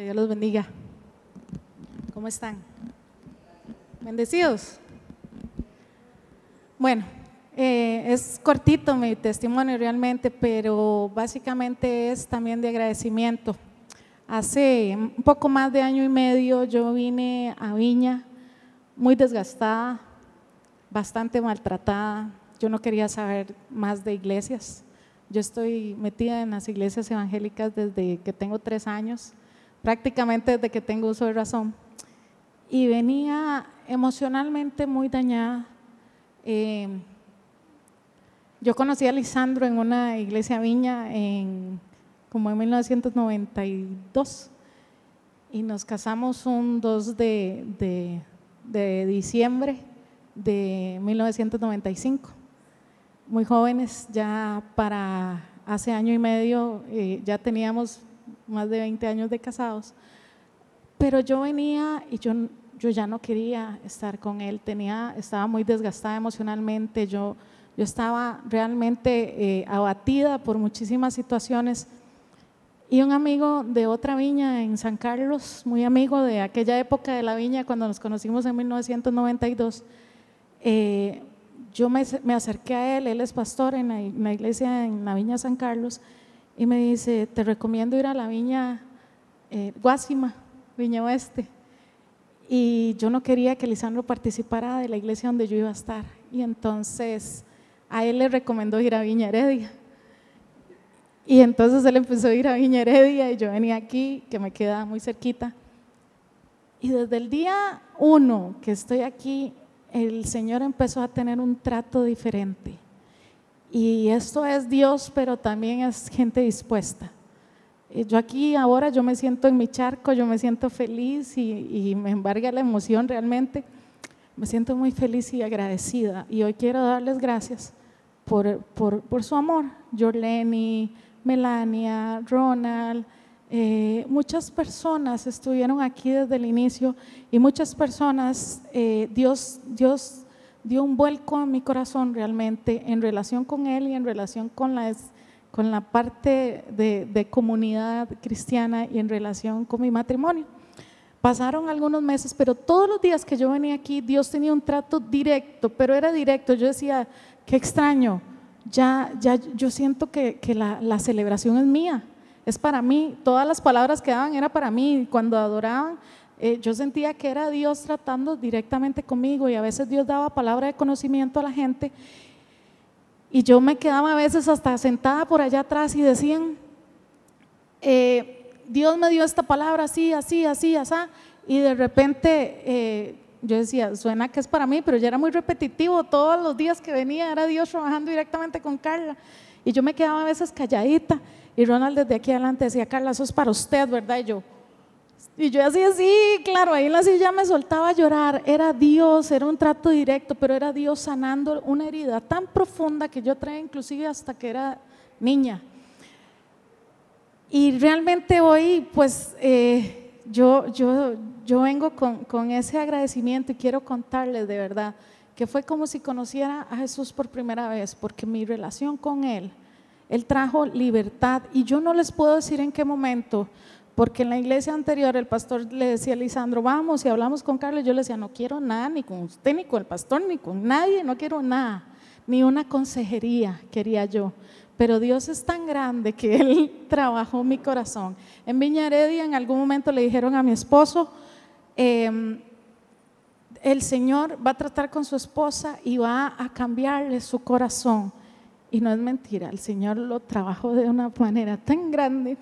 Que Dios los bendiga. ¿Cómo están? ¿Bendecidos? Bueno, eh, es cortito mi testimonio realmente, pero básicamente es también de agradecimiento. Hace un poco más de año y medio yo vine a Viña muy desgastada, bastante maltratada. Yo no quería saber más de iglesias. Yo estoy metida en las iglesias evangélicas desde que tengo tres años, prácticamente desde que tengo uso de razón. Y venía emocionalmente muy dañada. Eh, yo conocí a Lisandro en una iglesia viña en, como en 1992 y nos casamos un 2 de, de diciembre de 1995 muy jóvenes, ya para hace año y medio eh, ya teníamos más de 20 años de casados, pero yo venía y yo, yo ya no quería estar con él, tenía, estaba muy desgastada emocionalmente, yo, yo estaba realmente eh, abatida por muchísimas situaciones. Y un amigo de otra viña en San Carlos, muy amigo de aquella época de la viña, cuando nos conocimos en 1992, eh, yo me, acerqué a él, él es pastor en la, iglesia en la Viña San Carlos, y me dice, te recomiendo ir a la Viña eh, Guásima, Viña Oeste. Y yo no quería que Lisandro participara de la iglesia donde yo iba a estar. Y entonces a él le recomendó ir a Viña Heredia. Y entonces él empezó a ir a Viña Heredia y yo venía aquí, que me queda muy cerquita. Y desde el día uno que estoy aquí, el Señor empezó a tener un trato diferente. Y esto es Dios, pero también es gente dispuesta. Yo aquí ahora yo me siento en mi charco, yo me siento feliz y, me embarga la emoción realmente. Me siento muy feliz y agradecida. Y hoy quiero darles gracias por, por, su amor. Jorleni, Melania, Ronald, eh, muchas personas estuvieron aquí desde el inicio y muchas personas, eh, Dios, Dios dio un vuelco a mi corazón realmente en relación con Él y en relación con la, con la parte de, de comunidad cristiana y en relación con mi matrimonio. Pasaron algunos meses, pero todos los días que yo venía aquí, Dios tenía un trato directo, pero era directo. Yo decía, qué extraño, ya, ya yo siento que, que la, la celebración es mía es para mí. Todas las palabras que daban era para mí. Cuando adoraban, eh, yo sentía que era Dios tratando directamente conmigo y a veces Dios daba palabra de conocimiento a la gente. Y yo me quedaba a veces hasta sentada por allá atrás y decían, eh, Dios me dio esta palabra así, así, así, así. Y de repente eh, yo decía, suena que es para mí, pero ya era muy repetitivo. Todos los días que venía era Dios trabajando directamente con Carla. Y yo me quedaba a veces calladita. Y Ronald desde aquí adelante decía, Carla, eso es para usted, ¿verdad? Y yo, y yo así, sí, claro, ahí en la silla me soltaba a llorar. Era Dios, era un trato directo, pero era Dios sanando una herida tan profunda que yo traía inclusive hasta que era niña. Y realmente hoy, pues, eh, yo, yo, yo vengo con, con ese agradecimiento y quiero contarles de verdad que fue como si conociera a Jesús por primera vez, porque mi relación con Él él trajo libertad y yo no les puedo decir en qué momento, porque en la iglesia anterior el pastor le decía a Lisandro, vamos y hablamos con Carlos, yo le decía, no quiero nada, ni con usted, ni con el pastor, ni con nadie, no quiero nada, ni una consejería quería yo. Pero Dios es tan grande que Él trabajó mi corazón. En Viña Heredia en algún momento le dijeron a mi esposo, em, el Señor va a tratar con su esposa y va a cambiarle su corazón. Y no es mentira, el Señor lo trabajó de una manera tan grande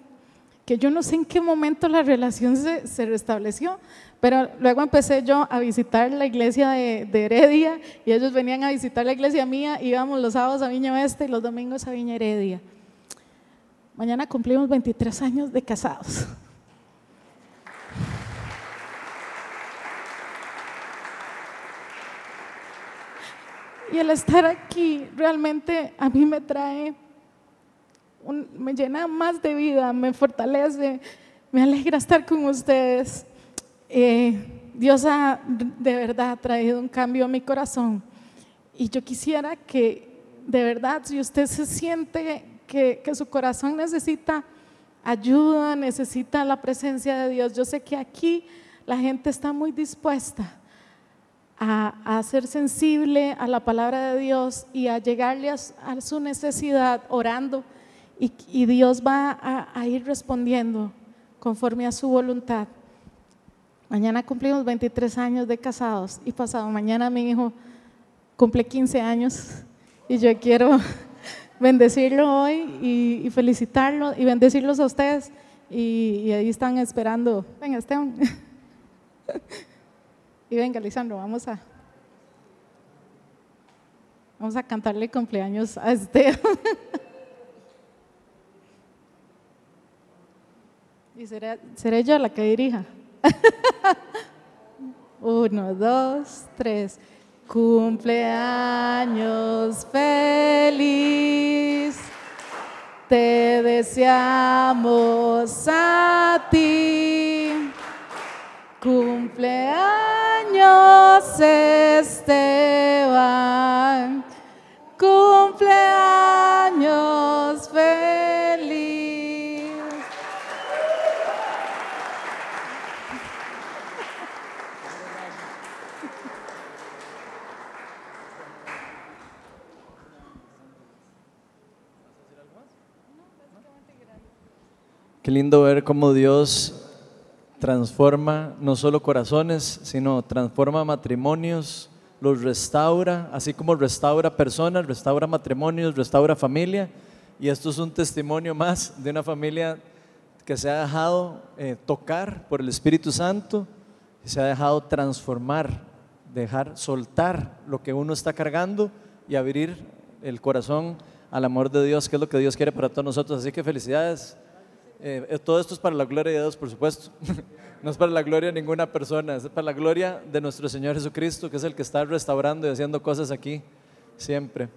que yo no sé en qué momento la relación se, se restableció, pero luego empecé yo a visitar la iglesia de, de, Heredia y ellos venían a visitar la iglesia mía, íbamos los sábados a Viña Oeste y los domingos a Viña Heredia. Mañana cumplimos 23 años de casados. Y el estar aquí realmente a mí me trae, me llena más de vida, me fortalece, me alegra estar con ustedes. Eh, Dios ha de verdad traído un cambio a mi corazón. Y yo quisiera que de verdad, si usted se siente que, que su corazón necesita ayuda, necesita la presencia de Dios. Yo sé que aquí la gente está muy dispuesta a, ser sensible a la palabra de Dios y a llegarle a, su necesidad orando y, Dios va a, ir respondiendo conforme a su voluntad. Mañana cumplimos 23 años de casados y pasado mañana mi hijo cumple 15 años y yo quiero bendecirlo hoy y, felicitarlo y bendecirlos a ustedes y, ahí están esperando. Venga, Esteban. y venga, Lisandro, vamos a vamos a cantarle cumpleaños a Esteban. y seré, seré yo la que dirija. Uno, dos, tres. Cumpleaños feliz, te deseamos a ti. Cumpleaños Esteban, Qué lindo ver cómo Dios transforma no solo corazones, sino transforma matrimonios, los restaura, así como restaura personas, restaura matrimonios, restaura familia. Y esto es un testimonio más de una familia que se ha dejado eh, tocar por el Espíritu Santo y se ha dejado transformar, dejar soltar lo que uno está cargando y abrir el corazón al amor de Dios, que es lo que Dios quiere para todos nosotros. Así que felicidades. Eh, eh, todo esto es para la gloria de Dios, por supuesto. no es para la gloria de ninguna persona, es para la gloria de nuestro Señor Jesucristo, que es el que está restaurando y haciendo cosas aquí siempre.